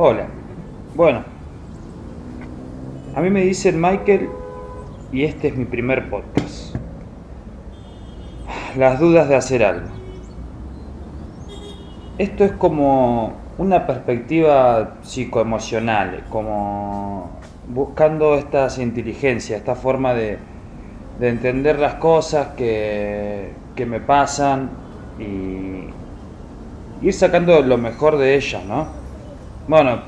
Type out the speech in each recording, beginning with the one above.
Hola. Bueno, a mí me dicen Michael y este es mi primer podcast. Las dudas de hacer algo. Esto es como una perspectiva psicoemocional, como buscando estas inteligencias, esta forma de, de entender las cosas que, que me pasan y ir sacando lo mejor de ellas, ¿no? Bueno,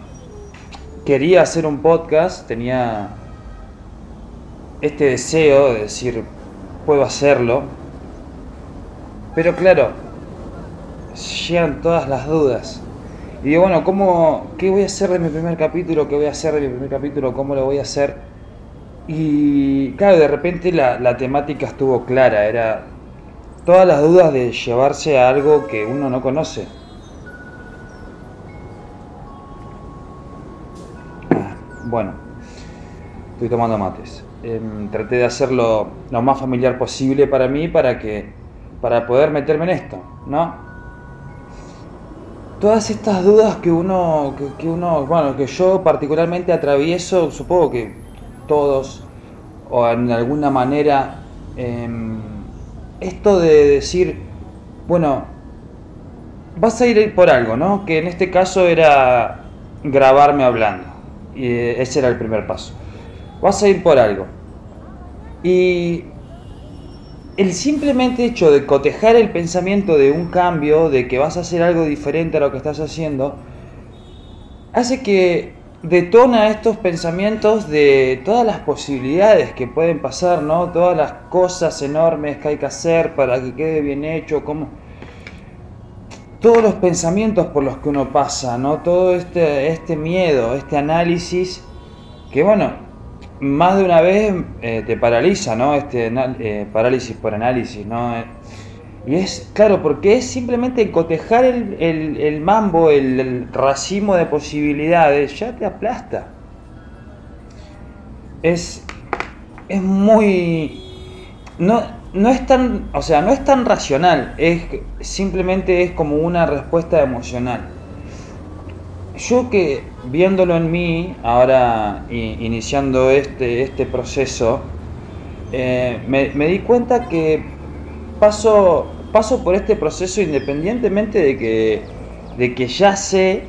quería hacer un podcast, tenía este deseo de decir, puedo hacerlo, pero claro, llegan todas las dudas. Y digo, bueno, ¿cómo, ¿qué voy a hacer de mi primer capítulo? ¿Qué voy a hacer de mi primer capítulo? ¿Cómo lo voy a hacer? Y claro, de repente la, la temática estuvo clara, era todas las dudas de llevarse a algo que uno no conoce. Bueno, estoy tomando mates. Em, traté de hacerlo lo más familiar posible para mí para que para poder meterme en esto, ¿no? Todas estas dudas que uno, que, uno, bueno, que yo particularmente atravieso, supongo que todos, o en alguna manera, em, esto de decir, bueno, vas a ir por algo, ¿no? Que en este caso era grabarme hablando. Ese era el primer paso. Vas a ir por algo. Y el simplemente hecho de cotejar el pensamiento de un cambio, de que vas a hacer algo diferente a lo que estás haciendo, hace que detona estos pensamientos de todas las posibilidades que pueden pasar, ¿no? Todas las cosas enormes que hay que hacer para que quede bien hecho, como todos los pensamientos por los que uno pasa, ¿no? Todo este, este miedo, este análisis, que bueno, más de una vez eh, te paraliza, ¿no? Este eh, parálisis por análisis, ¿no? Y es, claro, porque es simplemente cotejar el, el, mambo, el, el, racimo de posibilidades, ya te aplasta. Es, es muy... No, no es tan, o sea, no es tan racional, es simplemente es como una respuesta emocional. Yo que viéndolo en mí, ahora iniciando este, este proceso, eh, me, di cuenta que paso, paso por este proceso independientemente de que, de que ya sé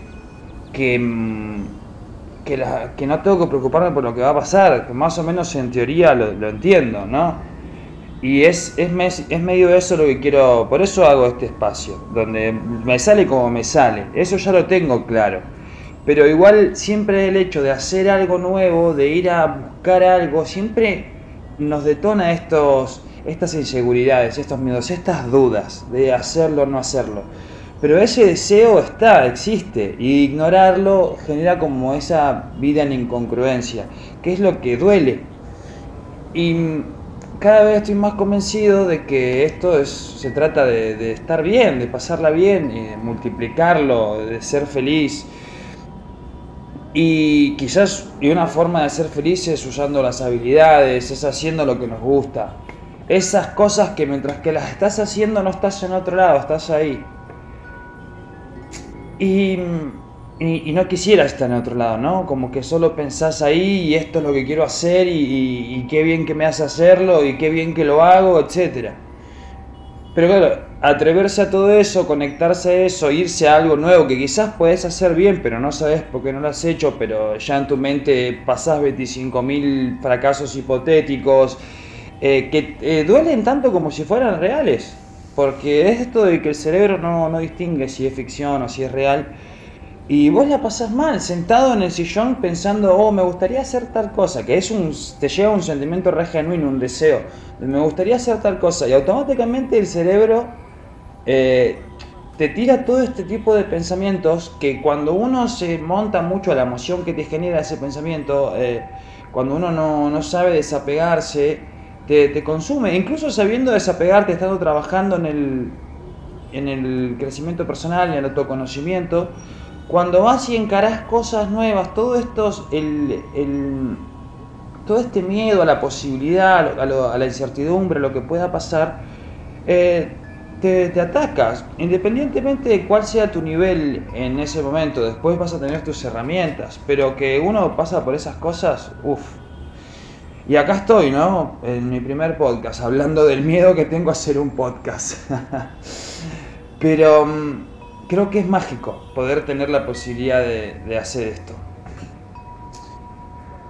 que, mm, que, que, no tengo que preocuparme por lo que va a pasar, que más o menos en teoría lo, lo entiendo, ¿no? Y es, es, es, medio eso lo que quiero, por eso hago este espacio, donde me sale como me sale, eso ya lo tengo claro. Pero igual siempre el hecho de hacer algo nuevo, de ir a buscar algo, siempre nos detona estos, estas inseguridades, estos miedos, estas dudas de hacerlo o no hacerlo. Pero ese deseo está, existe, y ignorarlo genera como esa vida en incongruencia, que es lo que duele. Y cada vez estoy más convencido de que esto es, se trata de, estar bien, de pasarla bien, y de multiplicarlo, de ser feliz. Y quizás y una forma de ser feliz es usando las habilidades, es haciendo lo que nos gusta. Esas cosas que mientras que las estás haciendo no estás en otro lado, estás ahí. Y y, no quisiera estar en otro lado, ¿no? Como que solo pensás ahí y esto es lo que quiero hacer y, qué bien que me hace hacerlo y qué bien que lo hago, etc. Pero claro, atreverse a todo eso, conectarse a eso, irse a algo nuevo que quizás puedes hacer bien, pero no sabes por qué no lo has hecho, pero ya en tu mente pasás 25.000 fracasos hipotéticos eh, que eh, duelen tanto como si fueran reales. Porque es esto de que el cerebro no, no distingue si es ficción o si es real y vos la pasás mal, sentado en el sillón pensando, oh, me gustaría hacer tal cosa, que es un, te lleva un sentimiento re genuino, un deseo, me gustaría hacer tal cosa, y automáticamente el cerebro eh, te tira todo este tipo de pensamientos que cuando uno se monta mucho a la emoción que te genera ese pensamiento, eh, cuando uno no, no, sabe desapegarse, te, consume, incluso sabiendo desapegarte, estando trabajando en el, en el crecimiento personal, en el autoconocimiento, cuando vas y encarás cosas nuevas, todo esto, el, todo este miedo a la posibilidad, a, a, la incertidumbre, lo que pueda pasar, eh, te, te, atacas, independientemente de cuál sea tu nivel en ese momento, después vas a tener tus herramientas, pero que uno pasa por esas cosas, uff. Y acá estoy, ¿no? En mi primer podcast, hablando del miedo que tengo a hacer un podcast. pero mm, creo que es mágico poder tener la posibilidad de, hacer esto.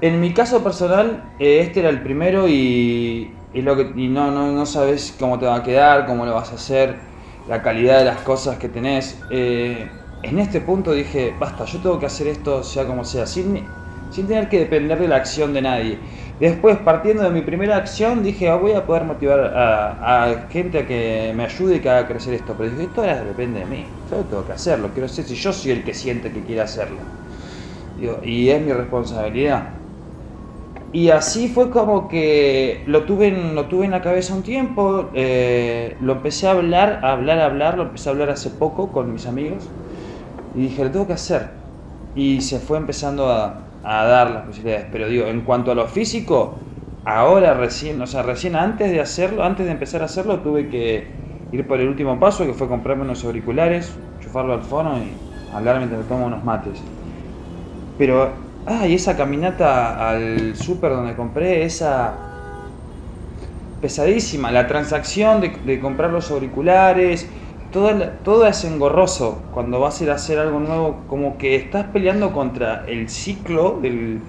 En mi caso personal, eh, este era el primero y, lo que, no, no, sabes cómo te va a quedar, cómo lo vas a hacer, la calidad de las cosas que tenés. Eh, en este punto dije, basta, yo tengo que hacer esto sea como sea, sin, sin tener que depender de la acción de nadie. Después, partiendo de mi primera acción, dije, ah, voy a poder motivar a, gente a que me ayude y que haga crecer esto. Pero dije, esto ahora depende de mí. Yo tengo que hacerlo. Quiero ser si yo soy el que siente que quiere hacerlo. y es mi responsabilidad. Y así fue como que lo tuve en, lo tuve en la cabeza un tiempo, eh, lo empecé a hablar, a hablar, a hablar, lo empecé a hablar hace poco con mis amigos y dije, lo tengo que hacer. Y se fue empezando a, a dar las posibilidades. Pero digo, en cuanto a lo físico, ahora recién, o sea, recién antes de hacerlo, antes de empezar a hacerlo, tuve que ir por el último paso, que fue comprarme unos auriculares, chufarlo al fono y hablar mientras tomo unos mates. Pero, ah, y esa caminata al súper donde compré, esa pesadísima, la transacción de, de comprar los auriculares, todo, es engorroso cuando vas a ir a hacer algo nuevo, como que estás peleando contra el ciclo del,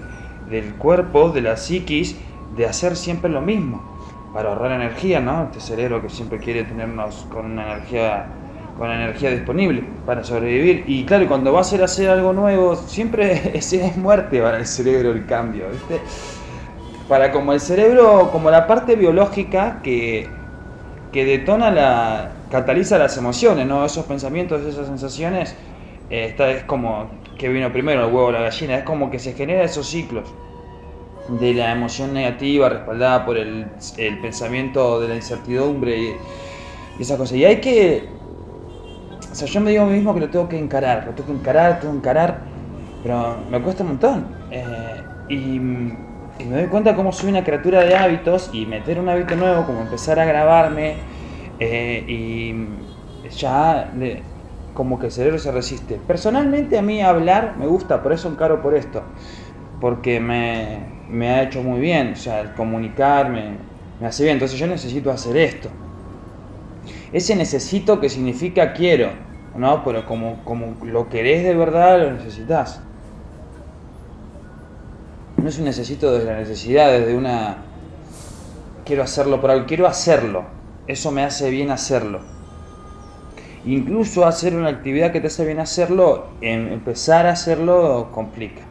cuerpo, de la psiquis, de hacer siempre lo mismo, para ahorrar energía, ¿no? Este cerebro que siempre quiere tenernos con una energía con energía disponible para sobrevivir. Y claro, cuando vas a ir a hacer algo nuevo, siempre es, es muerte para el cerebro el cambio, ¿viste? Para como el cerebro, como la parte biológica que, que detona la, cataliza las emociones, ¿no? Esos pensamientos, esas sensaciones, eh, esta es como que vino primero el huevo o la gallina, es como que se genera esos ciclos de la emoción negativa respaldada por el, pensamiento de la incertidumbre y, esa cosa. Y hay que, o sea, yo me digo a mí mismo que lo tengo que encarar, lo tengo que encarar, tengo que encarar, pero me cuesta un montón. Eh, y, y me doy cuenta cómo soy una criatura de hábitos y meter un hábito nuevo, como empezar a grabarme, eh, y ya como que el cerebro se resiste. Personalmente a mí hablar me gusta, por eso encaro por esto, porque me, me ha hecho muy bien, o sea, el comunicar me, hace bien, entonces yo necesito hacer esto. Ese necesito que significa quiero, ¿no? Pero como, como lo querés de verdad, lo necesitas. No es un necesito desde la necesidad, desde una quiero hacerlo por algo, quiero hacerlo eso me hace bien hacerlo. Incluso hacer una actividad que te hace bien hacerlo, en empezar a hacerlo complica.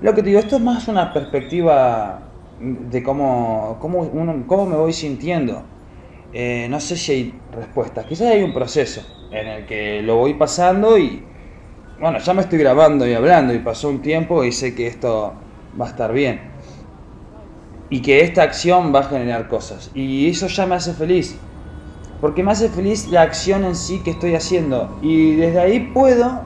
Lo que te digo, esto es más una perspectiva de cómo, cómo, cómo me voy sintiendo. Eh, no sé si hay respuestas, quizás hay un proceso en el que lo voy pasando y, bueno, ya me estoy grabando y hablando y pasó un tiempo y sé que esto va a estar bien y que esta acción va a generar cosas. Y eso ya me hace feliz. Porque me hace feliz la acción en sí que estoy haciendo. Y desde ahí puedo,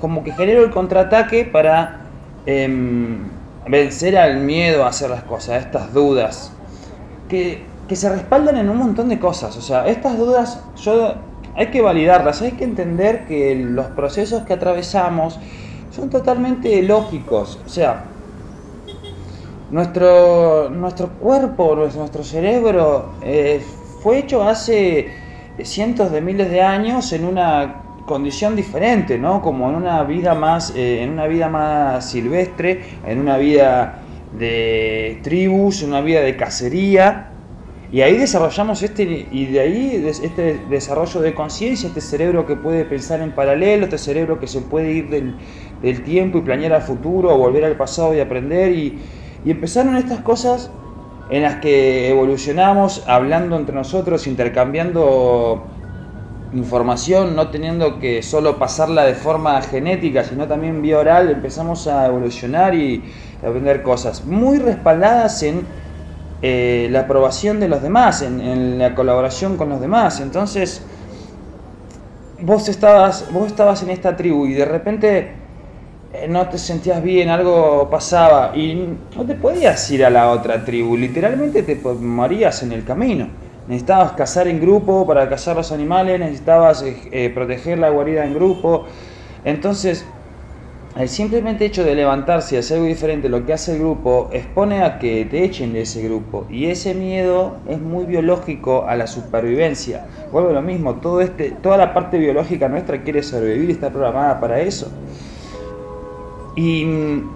como que genero el contraataque para em, vencer al miedo a hacer las cosas, a estas dudas. Que, que se respaldan en un montón de cosas. O sea, estas dudas yo hay que validarlas, hay que entender que los procesos que atravesamos son totalmente lógicos. O sea, nuestro, nuestro cuerpo, nuestro cerebro eh, fue hecho hace cientos de miles de años en una condición diferente, ¿no? Como en una vida más, eh, en una vida más silvestre, en una vida de tribus, en una vida de cacería. Y ahí desarrollamos este, y de ahí este desarrollo de conciencia, este cerebro que puede pensar en paralelo, este cerebro que se puede ir del, del tiempo y planear al futuro, o volver al pasado y aprender y, y empezaron estas cosas en las que evolucionamos hablando entre nosotros, intercambiando información, no teniendo que solo pasarla de forma genética, sino también vía oral, empezamos a evolucionar y aprender cosas muy respaldadas en eh, la aprobación de los demás, en, en, la colaboración con los demás. Entonces, vos estabas, vos estabas en esta tribu y de repente no te sentías bien, algo pasaba y no te podías ir a la otra tribu, literalmente te morías en el camino. necesitabas cazar en grupo para cazar los animales, necesitabas eh, eh, proteger la guarida en grupo. Entonces, el simplemente hecho de levantarse y hacer algo diferente lo que hace el grupo expone a que te echen de ese grupo y ese miedo es muy biológico a la supervivencia vuelve lo mismo este toda la parte biológica nuestra quiere sobrevivir y está programada para eso y mm,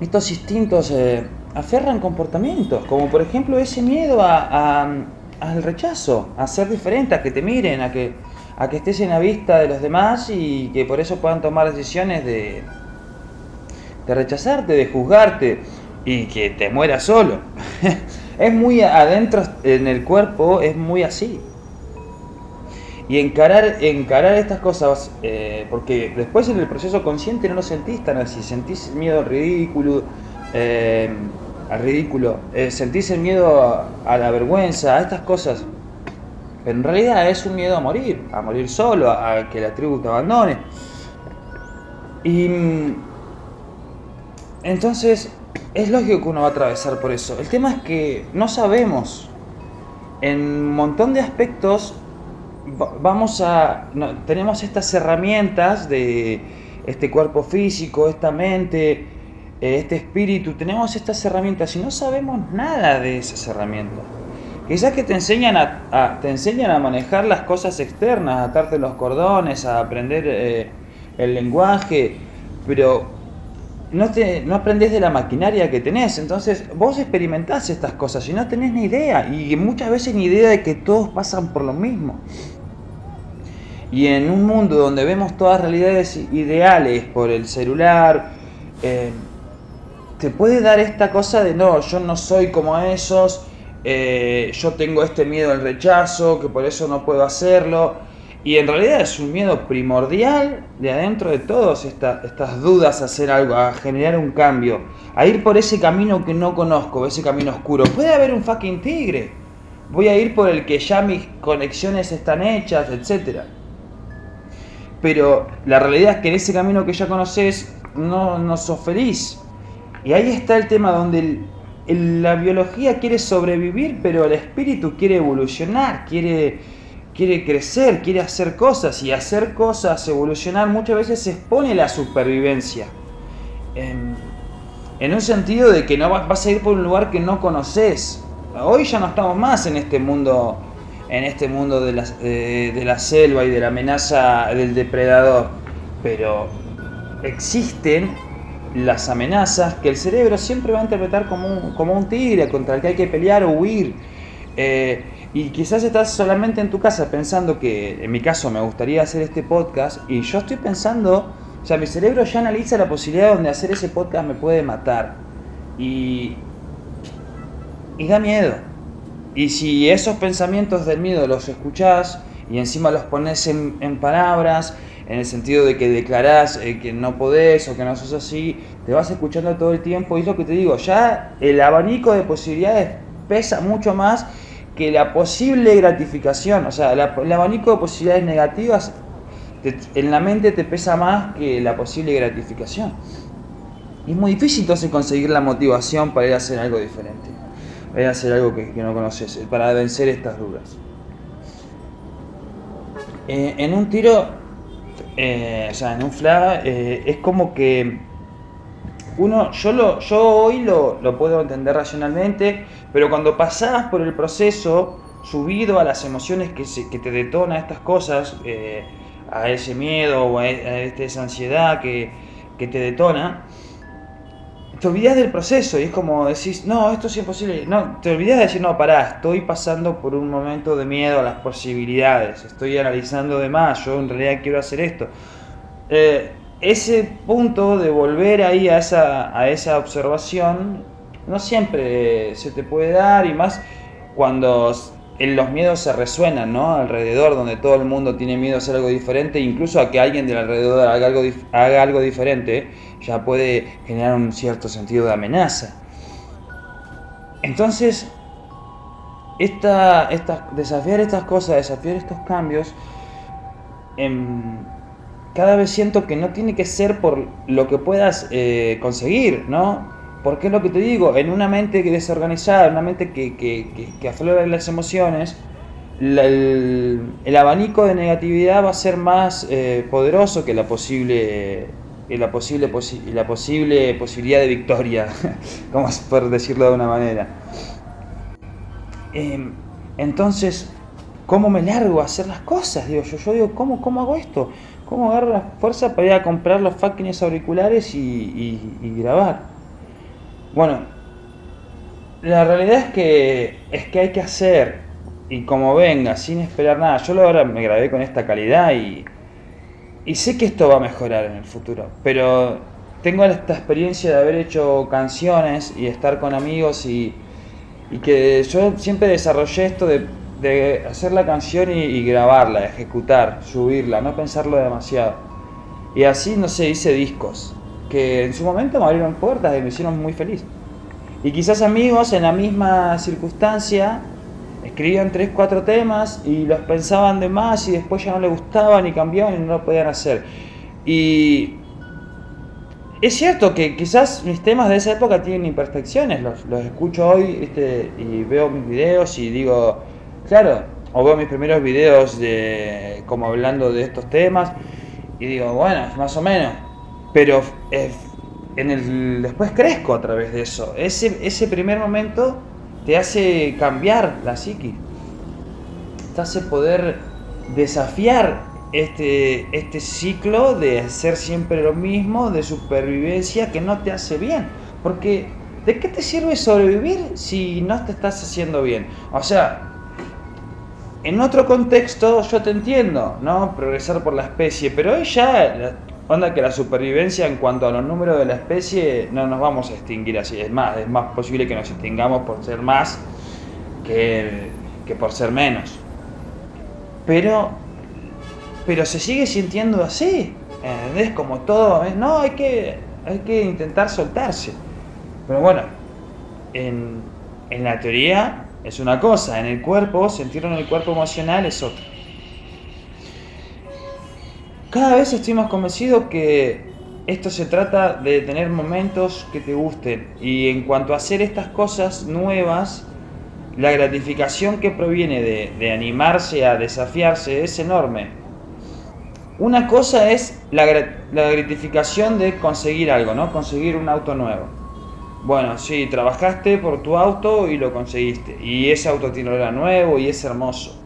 estos instintos eh, aferran comportamientos como por ejemplo ese miedo al rechazo a ser diferente a que te miren a que a que estés en la vista de los demás y que por eso puedan tomar decisiones de, de rechazarte, de juzgarte y que te mueras solo. es muy adentro en el cuerpo, es muy así. Y encarar, encarar estas cosas, eh, porque después en el proceso consciente no lo sentís tan así, sentís miedo al ridículo, eh, al ridículo, eh, sentís el miedo a la vergüenza, a estas cosas en realidad es un miedo a morir, a morir solo, a que la tribu te abandone. Y mm, entonces es lógico que uno va a atravesar por eso. El tema es que no sabemos. En un montón de aspectos vamos a tenemos estas herramientas de este cuerpo físico, esta mente, eh, este espíritu, tenemos estas herramientas y no sabemos nada de esas herramientas. Quizás que te enseñan a, te enseñan a manejar las cosas externas, a atarte los cordones, a aprender eh, el lenguaje, pero no, te, no aprendes de la maquinaria que tenés. Entonces vos experimentás estas cosas y no tenés ni idea. Y muchas veces ni idea de que todos pasan por lo mismo. Y en un mundo donde vemos todas realidades ideales por el celular, eh, te puede dar esta cosa de no, yo no soy como esos eh, yo tengo este miedo al rechazo, que por eso no puedo hacerlo. Y en realidad es un miedo primordial de adentro de todos estas dudas a hacer algo, a generar un cambio, a ir por ese camino que no conozco, ese camino oscuro. Puede haber un fucking tigre. Voy a ir por el que ya mis conexiones están hechas, etc. Pero la realidad es que en ese camino que ya conoces no, no sos feliz. Y ahí está el tema donde la biología quiere sobrevivir, pero el espíritu quiere evolucionar, quiere, quiere crecer, quiere hacer cosas. Y hacer cosas, evolucionar, muchas veces se expone la supervivencia. En, un sentido de que no vas, a ir por un lugar que no conoces. Hoy ya no estamos más en este mundo, en este mundo de la, de la selva y de la amenaza del depredador. Pero existen las amenazas que el cerebro siempre va a interpretar como un, como un tigre contra el que hay que pelear o huir. Eh, y quizás estás solamente en tu casa pensando que, en mi caso, me gustaría hacer este podcast y yo estoy pensando, o sea, mi cerebro ya analiza la posibilidad donde hacer ese podcast me puede matar. Y, y da miedo. Y si esos pensamientos del miedo los escuchás y encima los pones en, palabras en el sentido de que declarás eh, que no podés o que no sos así, te vas escuchando todo el tiempo. Y es lo que te digo, ya el abanico de posibilidades pesa mucho más que la posible gratificación, o sea, el abanico de posibilidades negativas en la mente te pesa más que la posible gratificación. Y es muy difícil entonces conseguir la motivación para ir a hacer algo diferente, a hacer algo que, no conoces, para vencer estas dudas. Eh, en un tiro eh, o sea, en un flag eh, es como que uno, yo, lo, yo hoy lo, puedo entender racionalmente, pero cuando pasás por el proceso subido a las emociones que, que te detona estas cosas, a ese miedo o a, esa ansiedad que, que te detona, te olvidas del proceso y es como decís, no, esto es imposible. No, te olvidas de decir, no, pará, estoy pasando por un momento de miedo a las posibilidades, estoy analizando de más, yo en realidad quiero hacer esto. Eh, ese punto de volver ahí a esa, a esa observación no siempre se te puede dar y más cuando los miedos se resuenan, ¿no? Alrededor, donde todo el mundo tiene miedo a hacer algo diferente, incluso a que alguien del alrededor haga algo, haga algo diferente, ya puede generar un cierto sentido de amenaza. Entonces, esta, desafiar estas cosas, desafiar estos cambios, em, cada vez siento que no tiene que ser por lo que puedas eh, conseguir, ¿no? Porque es lo que te digo, en una mente desorganizada, en una mente que, que, que, aflora las emociones, el, abanico de negatividad va a ser más eh, poderoso que la posible, la, posible la posible posibilidad de victoria, como por decirlo de una manera. Em, entonces, ¿cómo me largo a hacer las cosas? Digo yo, yo digo, ¿cómo, cómo hago esto? ¿Cómo agarro la fuerza para ir a comprar los fucking auriculares y, grabar? Bueno, la realidad es que es que hay que hacer y como venga, sin esperar nada. Yo ahora me grabé con esta calidad y, y sé que esto va a mejorar en el futuro, pero tengo esta experiencia de haber hecho canciones y estar con amigos y, y que yo siempre desarrollé esto de de hacer la canción y, grabarla, ejecutar, subirla, no pensarlo demasiado. Y así, no sé, hice discos que en su momento me abrieron puertas y me hicieron muy feliz. Y quizás amigos en la misma circunstancia escribían tres, cuatro temas y los pensaban de más y después ya no les gustaban y cambiaban y no lo podían hacer. Y es cierto que quizás mis temas de esa época tienen imperfecciones, los, los escucho hoy este, y veo mis videos y digo, Claro, o veo mis primeros videos de como hablando de estos temas y digo, bueno, más o menos. Pero en el, después crezco a través de eso. Ese, ese primer momento te hace cambiar la psiqui. Te hace poder desafiar este, este ciclo de hacer siempre lo mismo, de supervivencia que no te hace bien. Porque, ¿de qué te sirve sobrevivir si no te estás haciendo bien? O sea, en otro contexto yo te entiendo, ¿no? Progresar por la especie, pero ya, onda que la supervivencia en cuanto a los números de la especie, no nos vamos a extinguir así. Es más, es más posible que nos extingamos por ser más que, que por ser menos. Pero, pero se sigue sintiendo así, ¿entendés? Como todo, ¿eh? no, hay que, hay que intentar soltarse. Pero bueno, en, en la teoría es una cosa, en el cuerpo, sentirlo en el cuerpo emocional es otra. Cada vez estoy más convencido que esto se trata de tener momentos que te gusten y en cuanto a hacer estas cosas nuevas, la gratificación que proviene de, animarse a desafiarse es enorme. Una cosa es la, gratificación de conseguir algo, ¿no? Conseguir un auto nuevo bueno, sí, trabajaste por tu auto y lo conseguiste. Y ese auto tiene olor nuevo y es hermoso.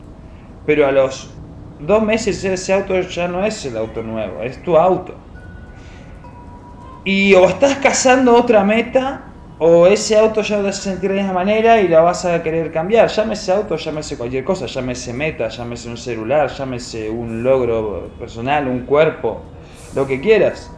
Pero a los dos meses ese auto ya no es el auto nuevo, es tu auto. Y o estás cazando otra meta, o ese auto ya vas a sentir de esa manera y la vas a querer cambiar. Llámese auto, llámese cualquier cosa, llámese meta, llámese un celular, llámese un logro personal, un cuerpo, lo que quieras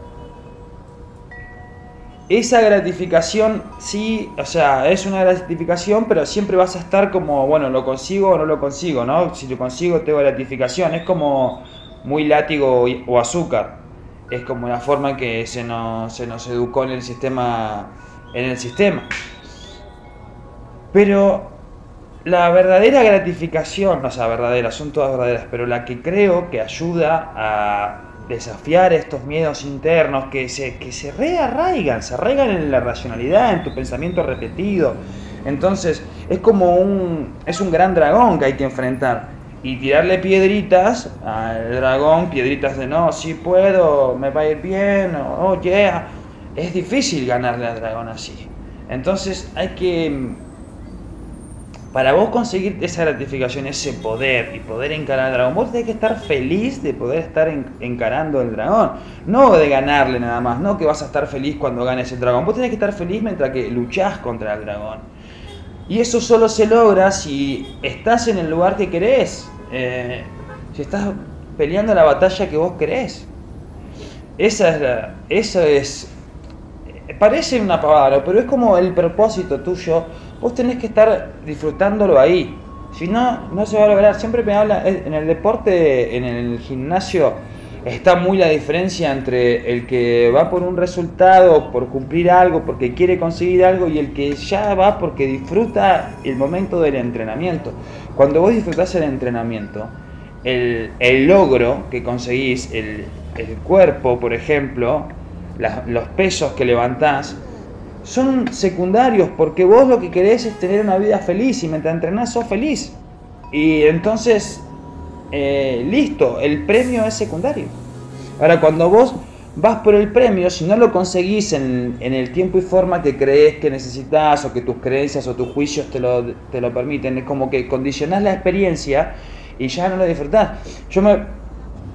esa gratificación sí, o sea, es una gratificación, pero siempre vas a estar como, bueno, lo consigo o no lo consigo, ¿no? Si lo consigo tengo gratificación, es como muy látigo o azúcar, es como la forma que se nos, se nos educó en el sistema, en el sistema. Pero la verdadera gratificación, o sea, verdadera, son todas verdaderas, pero la que creo que ayuda a desafiar estos miedos internos que se, que se rearraigan, se arraigan en la racionalidad, en tu pensamiento repetido. Entonces, es como un, es un gran dragón que hay que enfrentar. Y tirarle piedritas al dragón, piedritas de no, si puedo, me va a ir bien, o oh yeah. Es difícil ganarle al dragón así. Entonces hay que para vos conseguir esa gratificación, ese poder y poder encarar al dragón, vos tenés que estar feliz de poder estar encarando el dragón. No de ganarle nada más, no que vas a estar feliz cuando ganes el dragón. Vos tenés que estar feliz mientras que luchás contra el dragón. Y eso solo se logra si estás en el lugar que querés. Eh, si estás peleando la batalla que vos querés. Esa es la, eso es... Parece una pavada, pero es como el propósito tuyo vos tenés que estar disfrutándolo ahí. Si no, no se va a lograr. Siempre me habla, en el deporte, en el gimnasio, está muy la diferencia entre el que va por un resultado, por cumplir algo, porque quiere conseguir algo, y el que ya va porque disfruta el momento del entrenamiento. Cuando vos disfrutás el entrenamiento, el, logro que conseguís, el, cuerpo, por ejemplo, los pesos que levantás, son secundarios porque vos lo que querés es tener una vida feliz y mientras entrenás sos feliz. Y entonces, eh, listo, el premio es secundario. Ahora, cuando vos vas por el premio, si no lo conseguís en, el tiempo y forma que crees que necesitas o que tus creencias o tus juicios te lo, te lo permiten, es como que condicionás la experiencia y ya no lo disfrutás. Yo me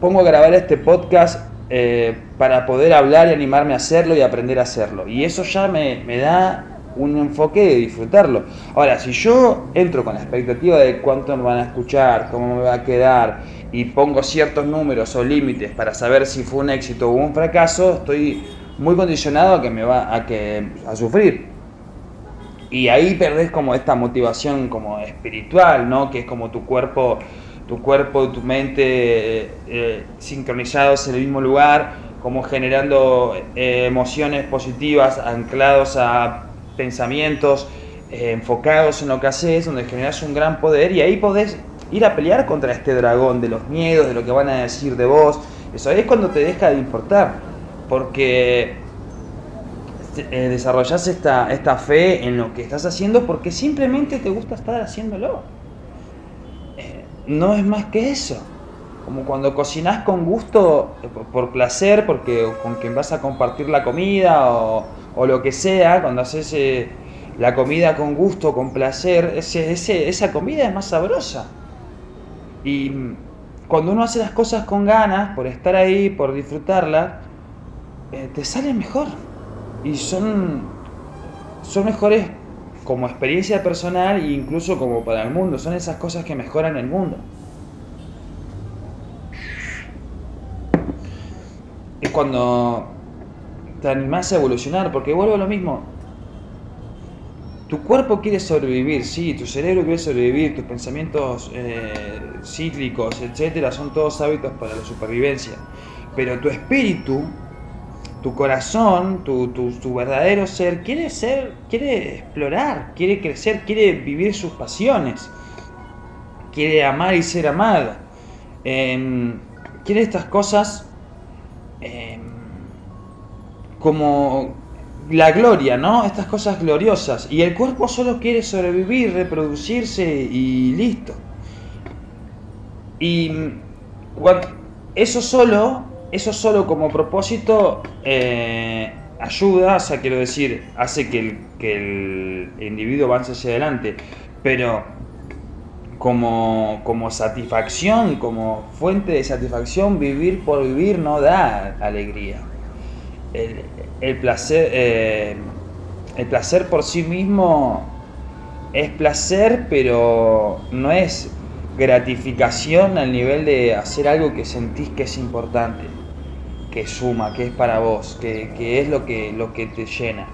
pongo a grabar este podcast eh, para poder hablar y animarme a hacerlo y aprender a hacerlo. Y eso ya me, me da un enfoque de disfrutarlo. Ahora, si yo entro con la expectativa de cuánto me van a escuchar, cómo me va a quedar, y pongo ciertos números o límites para saber si fue un éxito o un fracaso, estoy muy condicionado a que me va a que a sufrir. Y ahí perdés como esta motivación como espiritual, ¿no? Que es como tu cuerpo, tu cuerpo, tu mente eh, sincronizados en el mismo lugar, como generando eh, emociones positivas anclados a pensamientos eh, enfocados en lo que haces, donde generas un gran poder y ahí podés ir a pelear contra este dragón de los miedos, de lo que van a decir de vos. Eso es cuando te deja de importar, porque eh, desarrollas esta, esta fe en lo que estás haciendo porque simplemente te gusta estar haciéndolo. Eh, no es más que eso. Como cuando cocinas con gusto, eh, por placer, porque con quien vas a compartir la comida o, o lo que sea, cuando haces la comida con gusto, con placer, ese, ese, esa comida es más sabrosa. Y cuando uno hace las cosas con ganas, por estar ahí, por disfrutarlas, eh, te sale mejor. Y son, son mejores como experiencia personal e incluso como para el mundo. Son esas cosas que mejoran el mundo. Es cuando te animás a evolucionar, porque vuelvo a lo mismo. Tu cuerpo quiere sobrevivir, sí, tu cerebro quiere sobrevivir, tus pensamientos eh, cíclicos, etcétera, son todos hábitos para la supervivencia. Pero tu espíritu, tu corazón, tu, verdadero ser, quiere ser, quiere explorar, quiere crecer, quiere vivir sus pasiones, quiere amar y ser amado. Em, quiere estas cosas em, como la gloria, ¿no? Estas cosas gloriosas. Y el cuerpo solo quiere sobrevivir, reproducirse y listo. Y eso solo, eso solo como propósito eh, ayuda, o sea, quiero decir, hace que el, que el individuo avance hacia adelante. Pero como, como satisfacción, como fuente de satisfacción, vivir por vivir no da alegría el, placer, eh, el placer por sí mismo es placer, pero no es gratificación al nivel de hacer algo que sentís que es importante, que suma, que es para vos, que, es lo que, lo que te llena.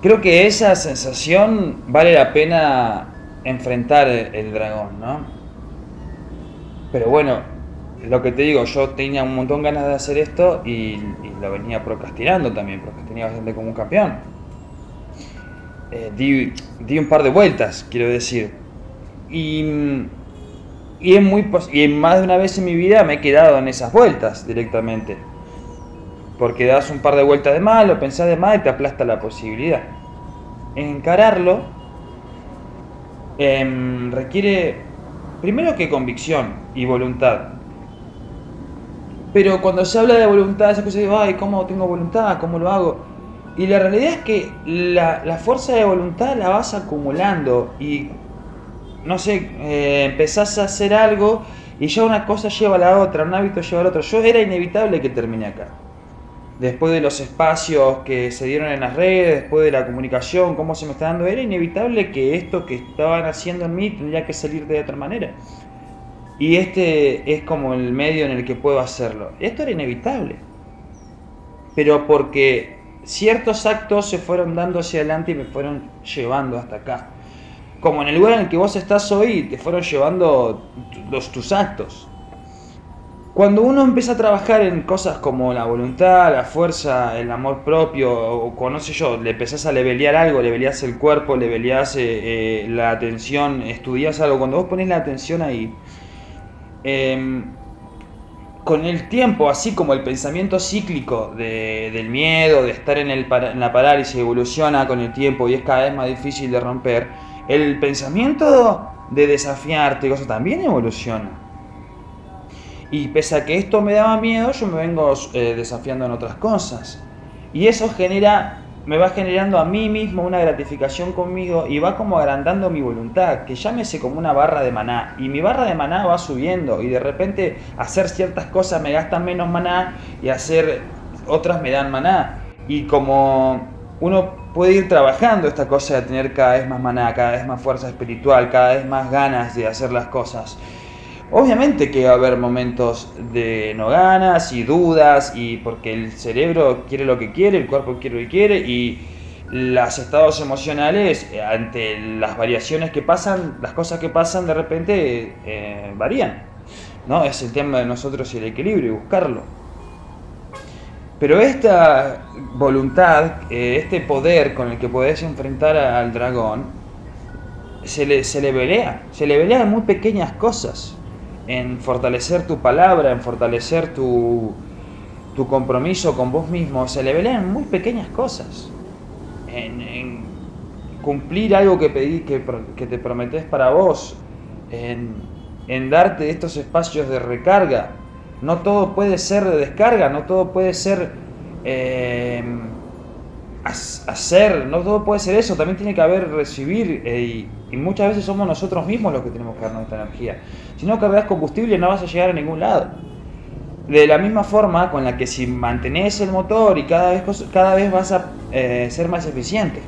Creo que esa sensación vale la pena enfrentar el dragón, ¿no? Pero bueno, lo que te digo, yo tenía un montón ganas de hacer esto y, lo venía procrastinando también, procrastinaba bastante como un campeón. Eh, di, un par de vueltas, quiero decir. Y, y, es muy y más de una vez en mi vida me he quedado en esas vueltas directamente. Porque das un par de vueltas de más, lo pensás de más y te aplasta la posibilidad. Encararlo em, requiere primero que convicción y voluntad pero cuando se habla de voluntad, esa cosa de, ay, ¿cómo tengo voluntad? ¿Cómo lo hago? Y la realidad es que la, fuerza de voluntad la vas acumulando y, no sé, eh, empezás a hacer algo y ya una cosa lleva a la otra, un hábito lleva al otro. Yo era inevitable que termine acá. Después de los espacios que se dieron en las redes, después de la comunicación, cómo se me está dando, era inevitable que esto que estaban haciendo en mí tendría que salir de otra manera. Y este es como el medio en el que puedo hacerlo. Esto era inevitable. Pero porque ciertos actos se fueron dando hacia adelante y me fueron llevando hasta acá. Como en el lugar en el que vos estás hoy, te fueron llevando los, tus actos. Cuando uno empieza a trabajar en cosas como la voluntad, la fuerza, el amor propio, o conoce yo, le empezás a levelear algo, leveleás el cuerpo, leveleás eh, eh, la atención, estudias algo, cuando vos pones la atención ahí, Em, con el tiempo, así como el pensamiento cíclico del miedo, de estar en, el, en la parálisis evoluciona con el tiempo y es cada vez más difícil de romper, el pensamiento de desafiarte cosas también evoluciona. Y pese a que esto me daba miedo, yo me vengo eh, desafiando en otras cosas. Y eso genera me va generando a mí mismo una gratificación conmigo y va como agrandando mi voluntad, que llámese como una barra de maná. Y mi barra de maná va subiendo y de repente hacer ciertas cosas me gastan menos maná y hacer otras me dan maná. Y como uno puede ir trabajando esta cosa de tener cada vez más maná, cada vez más fuerza espiritual, cada vez más ganas de hacer las cosas. Obviamente que va a haber momentos de no ganas y dudas, y porque el cerebro quiere lo que quiere, el cuerpo quiere lo que quiere, y los estados emocionales, eh, ante las variaciones que pasan, las cosas que pasan de repente eh, varían. ¿no? Es el tema de nosotros y el equilibrio y buscarlo. Pero esta voluntad, eh, este poder con el que podés enfrentar al dragón, se le, se le velea, se le velea en muy pequeñas cosas en fortalecer tu palabra, en fortalecer tu, tu compromiso con vos mismo, se le en muy pequeñas cosas. En, cumplir algo que, pedí, que, que te prometés para vos, en, en darte estos espacios de recarga. No todo puede ser de descarga, no todo puede ser eh, hacer, no todo puede ser eso, también tiene que haber recibir eh, y, muchas veces somos nosotros mismos los que tenemos que dar nuestra energía. Si no cargas combustible no vas a llegar a ningún lado. De la misma forma con la que si mantenés el motor y cada vez, cada vez vas a eh, ser más eficiente.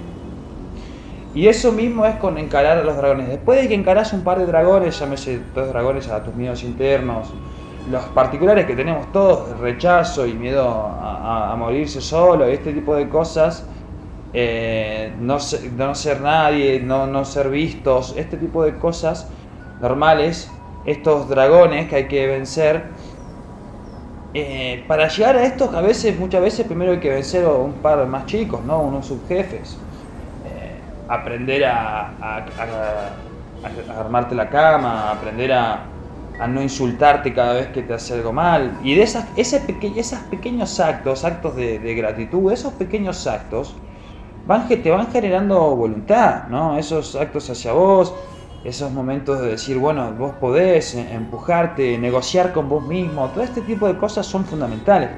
Y eso mismo es con encarar a los dragones. Después de que encarás un par de dragones, llámese dos dragones a tus miedos internos, los particulares que tenemos todos, rechazo y miedo a, morirse solo, este tipo de cosas, eh, no, no, ser nadie, no, no, ser vistos, este tipo de cosas normales, estos dragones que hay que vencer. Eh, para llegar a estos, a veces, muchas veces, primero hay que vencer a un par más chicos, ¿no? unos subjefes. Eh, aprender a, a armarte la cama, aprender a, a no insultarte cada vez que te hace algo mal. Y de esas, esos pequeños actos, actos de, gratitud, esos pequeños actos, van, te van generando voluntad, ¿no? Esos actos hacia vos, esos momentos de decir, bueno, vos podés eh, empujarte, negociar con vos mismo, todo este tipo de cosas son fundamentales.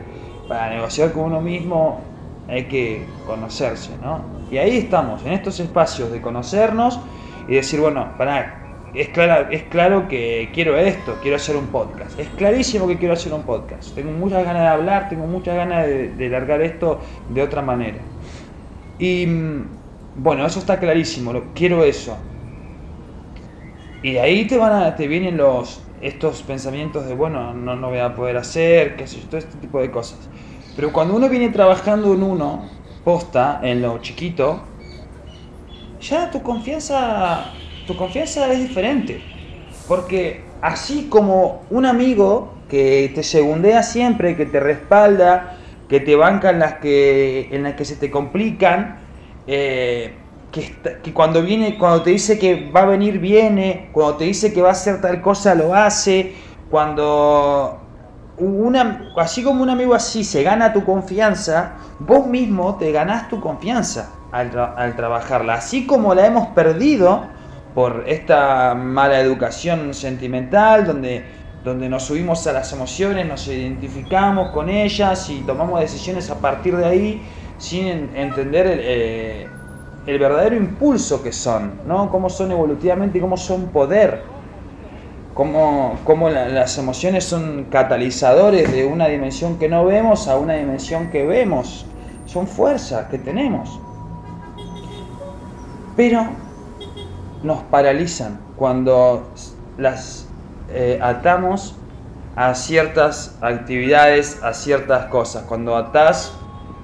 Para negociar con uno mismo hay que conocerse, ¿no? Y ahí estamos, en estos espacios de conocernos y decir, bueno, para es, es claro que quiero esto, quiero hacer un podcast. Es clarísimo que quiero hacer un podcast. Tengo muchas ganas de hablar, tengo muchas ganas de, largar esto de otra manera. Y mm, bueno, eso está clarísimo, quiero eso. Y de ahí te van a, te vienen los estos pensamientos de bueno, no, no voy a poder hacer, qué sé yo, todo este tipo de cosas. Pero cuando uno viene trabajando en uno, posta, en lo chiquito, ya tu confianza tu confianza es diferente. Porque así como un amigo que te segundea siempre, que te respalda, que te banca en las que, en las que se te complican, eh, que, cuando viene, cuando te dice que va a venir, viene, cuando te dice que va a hacer tal cosa, lo hace, cuando una, así como un amigo así se gana tu confianza, vos mismo te ganás tu confianza al trabajarla, así como la hemos perdido por esta mala educación sentimental, donde, donde nos subimos a las emociones, nos identificamos con ellas y tomamos decisiones a partir de ahí sin entender el, eh, el verdadero impulso que son, ¿no? cómo son evolutivamente y cómo son poder, cómo, cómo las emociones son catalizadores de una dimensión que no vemos a una dimensión que vemos, son fuerzas que tenemos. Pero nos paralizan cuando las eh, atamos a ciertas actividades, a ciertas cosas. Cuando atás,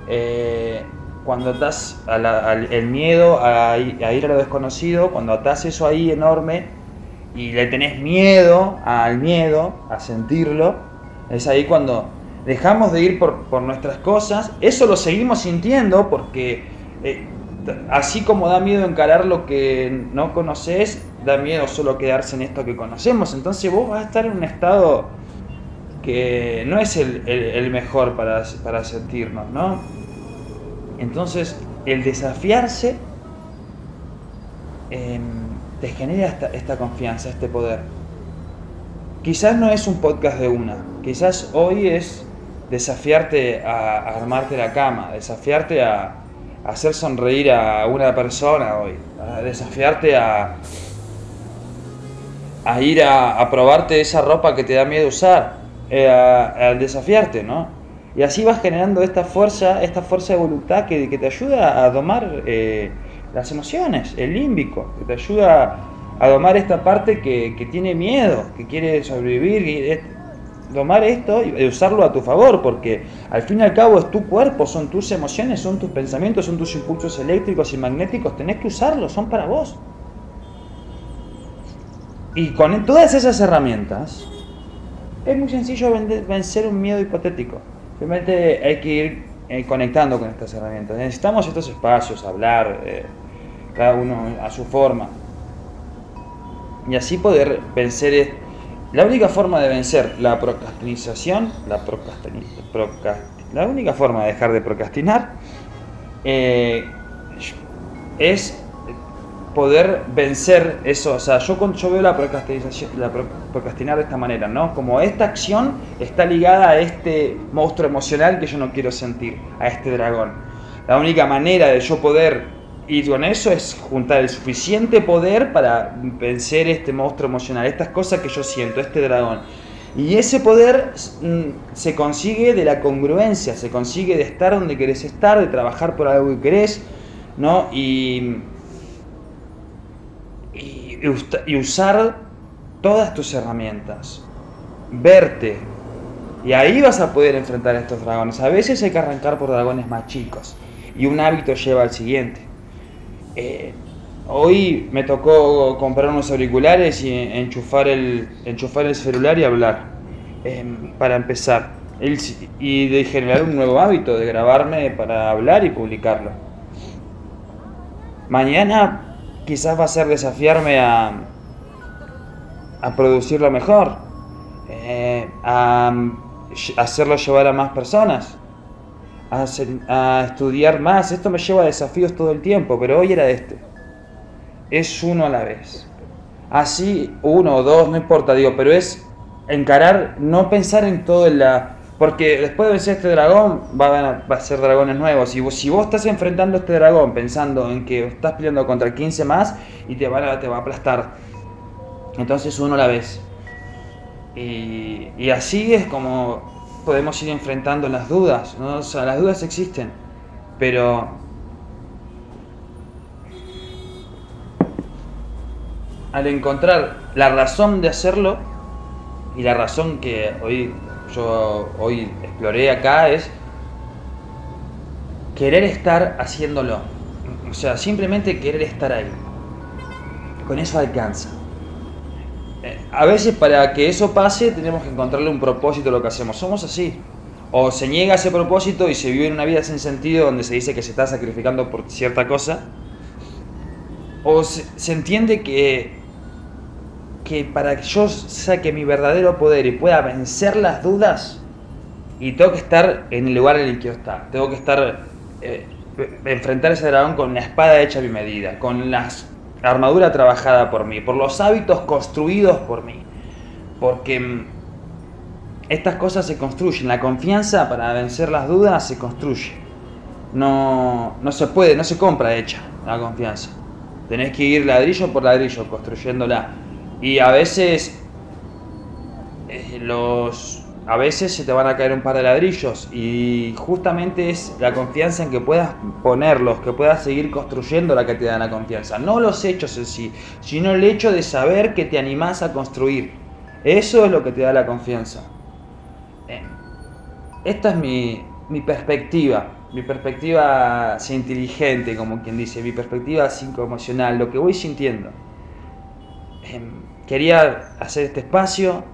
eh, cuando atás el miedo a, ir a lo desconocido, cuando atás eso ahí enorme y le tenés miedo al miedo, a sentirlo, es ahí cuando dejamos de ir por, nuestras cosas. Eso lo seguimos sintiendo porque eh, así como da miedo encarar lo que no conoces, da miedo solo quedarse en esto que conocemos. Entonces vos vas a estar en un estado que no es el, mejor para, para sentirnos, ¿no? Entonces, el desafiarse em, te genera esta, esta, confianza, este poder. Quizás no es un podcast de una, quizás hoy es desafiarte a, armarte la cama, desafiarte a, hacer sonreír a una persona hoy, desafiarte a, a ir a, probarte esa ropa que te da miedo usar, eh, a, desafiarte, ¿no? Y así vas generando esta fuerza, esta fuerza de voluntad que, te ayuda a domar eh, las emociones, el límbico, que te ayuda a domar esta parte que, que tiene miedo, que quiere sobrevivir, tomar esto y usarlo a tu favor, porque al fin y al cabo es tu cuerpo, son tus emociones, son tus pensamientos, son tus impulsos eléctricos y magnéticos, tenés que usarlos, son para vos. Y con todas esas herramientas, es muy sencillo vencer un miedo hipotético. Simplemente hay que ir eh, conectando con estas herramientas. Necesitamos estos espacios, hablar, eh, cada uno a su forma. Y así poder vencer la única forma de vencer la procrastinización, la, la única forma de dejar de procrastinar eh, es poder vencer eso. O sea, yo, yo veo la procrastinación, la procrastinar de esta manera, ¿no? Como esta acción está ligada a este monstruo emocional que yo no quiero sentir, a este dragón. La única manera de yo poder y con eso es juntar el suficiente poder para vencer este monstruo emocional, estas cosas que yo siento, este dragón. Y ese poder mm, se consigue de la congruencia, se consigue de estar donde querés estar, de trabajar por algo que querés, ¿no? Y, y, usar todas tus herramientas, verte. Y ahí vas a poder enfrentar a estos dragones. A veces hay que arrancar por dragones más chicos. Y un hábito lleva al siguiente. Eh, hoy me tocó comprar unos auriculares y enchufar el, enchufar el celular y hablar, em, para empezar. Y de generar un nuevo hábito, de grabarme para hablar y publicarlo. Mañana quizás va a ser desafiarme a, a producirlo mejor, eh, a hacerlo llevar a más personas a, estudiar más. Esto me lleva a desafíos todo el tiempo, pero hoy era este. Es uno a la vez. Así, uno o dos, no importa, digo, pero es encarar, no pensar en todo en la... Porque después de vencer este dragón, va a, ser dragones nuevos. Y si vos estás enfrentando a este dragón pensando en que estás peleando contra 15 más y te, van a, te va a aplastar. Entonces uno a la vez. Y así es como podemos ir enfrentando las dudas. O sea, las dudas existen, pero al encontrar la razón de hacerlo y la razón que hoy yo hoy exploré acá es querer estar haciéndolo. O sea, simplemente querer estar ahí. Con eso alcanza. Eh, a veces para que eso pase tenemos que encontrarle un propósito a lo que hacemos. Somos así. O se niega ese propósito y se vive una vida sin sentido donde se dice que se está sacrificando por cierta cosa. O se, entiende que, que para que yo saque mi verdadero poder y pueda vencer las dudas, y tengo que estar en el lugar en el que yo está. Tengo que estar, eh, enfrentar ese dragón con una espada hecha a mi medida, con las armadura trabajada por mí, por los hábitos construidos por mí. Porque mm, estas cosas se construyen. La confianza para vencer las dudas se construye. No, no se puede, no se compra hecha la confianza. Tenés que ir ladrillo por ladrillo construyéndola. Y a veces eh, los a veces se te van a caer un par de ladrillos y justamente es la confianza en que puedas ponerlos, que puedas seguir construyendo la que te da la confianza. No los hechos en sí, sino el hecho de saber que te animás a construir. Eso es lo que te da la confianza. Esta es mi, mi perspectiva, mi perspectiva inteligente, como quien dice, mi perspectiva psicoemocional, lo que voy sintiendo. Em, quería hacer este espacio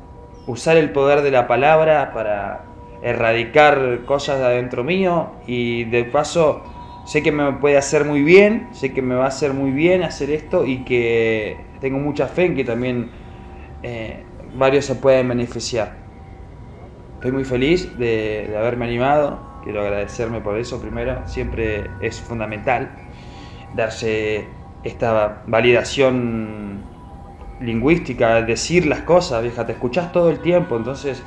usar el poder de la palabra para erradicar cosas de adentro mío y de paso sé que me puede hacer muy bien, sé que me va a hacer muy bien hacer esto y que tengo mucha fe en que también eh, varios se pueden beneficiar. estoy muy feliz de, de haberme animado. Quiero agradecerme por eso primero. Siempre es fundamental darse esta validación lingüística, decir las cosas, vieja, te escuchás todo el tiempo, entonces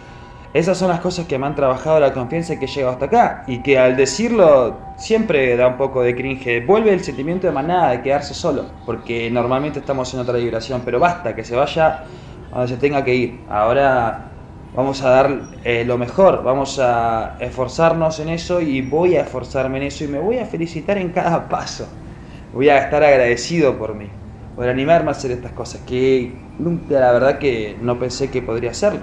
esas son las cosas que me han trabajado la confianza y que llego hasta acá. Y que al decirlo siempre da un poco de cringe. Vuelve el sentimiento de manada, de quedarse solo. Porque normalmente estamos en otra vibración. Pero basta, que se vaya donde se tenga que ir. Ahora vamos a dar eh, lo mejor. Vamos a esforzarnos en eso. Y voy a esforzarme en eso. Y me voy a felicitar en cada paso. Voy a estar agradecido por mí. Por animarme a hacer estas cosas. Que nunca, la verdad, que no pensé que podría hacerlo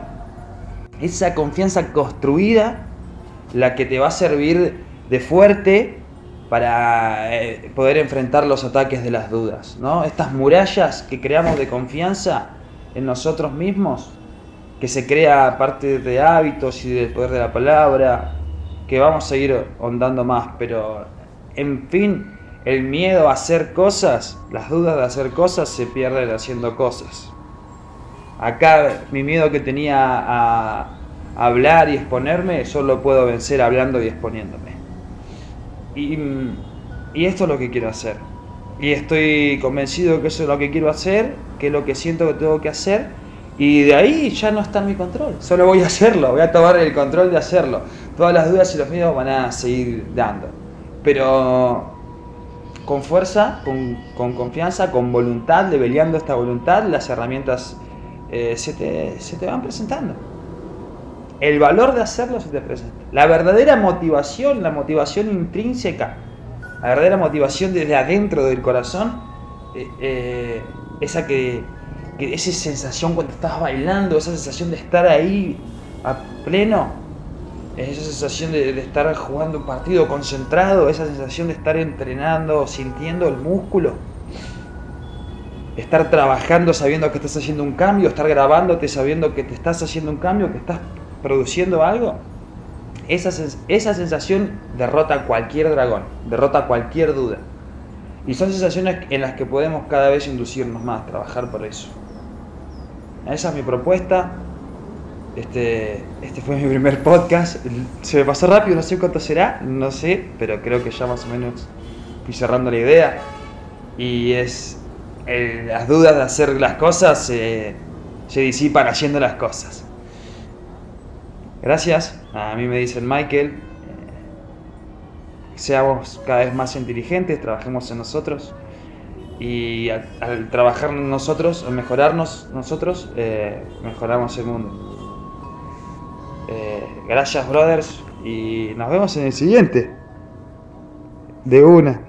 esa confianza construida la que te va a servir de fuerte para eh, poder enfrentar los ataques de las dudas, ¿no? Estas murallas que creamos de confianza en nosotros mismos, que se crea a partir de hábitos y del poder de la palabra, que vamos a ir ondando más, pero en fin, el miedo a hacer cosas, las dudas de hacer cosas se pierden haciendo cosas. Acá mi miedo que tenía a hablar y exponerme, solo puedo vencer hablando y exponiéndome. Y, y, esto es lo que quiero hacer. Y estoy convencido que eso es lo que quiero hacer, que es lo que siento que tengo que hacer. Y de ahí ya no está en mi control. Solo voy a hacerlo, voy a tomar el control de hacerlo. Todas las dudas y los miedos van a seguir dando. Pero con fuerza, con, confianza, con voluntad, leveleando esta voluntad, las herramientas eh, se, te, se te van presentando. El valor de hacerlo se te presenta. La verdadera motivación, la motivación intrínseca, la verdadera motivación desde adentro del corazón, eh, eh, esa que, esa sensación cuando estás bailando, esa sensación de estar ahí a pleno, esa sensación de, estar jugando un partido concentrado, esa sensación de estar entrenando, sintiendo el músculo, estar trabajando sabiendo que estás haciendo un cambio, estar grabándote sabiendo que te estás haciendo un cambio, que estás produciendo algo, esa, esa sensación derrota cualquier dragón, derrota cualquier duda. Y son sensaciones en las que podemos cada vez inducirnos más, trabajar por eso. Esa es mi propuesta. Este, este fue mi primer podcast. Se me pasó rápido, no sé cuánto será, no sé, pero creo que ya más o menos fui cerrando la idea. Y es las dudas de hacer las cosas se disipan haciendo las cosas. Gracias, a mí me dicen Michael, eh, seamos cada vez más inteligentes, trabajemos en nosotros y al, trabajar nosotros, al mejorarnos nosotros, eh, mejoramos el mundo. Eh, gracias brothers y nos vemos en el siguiente. De una.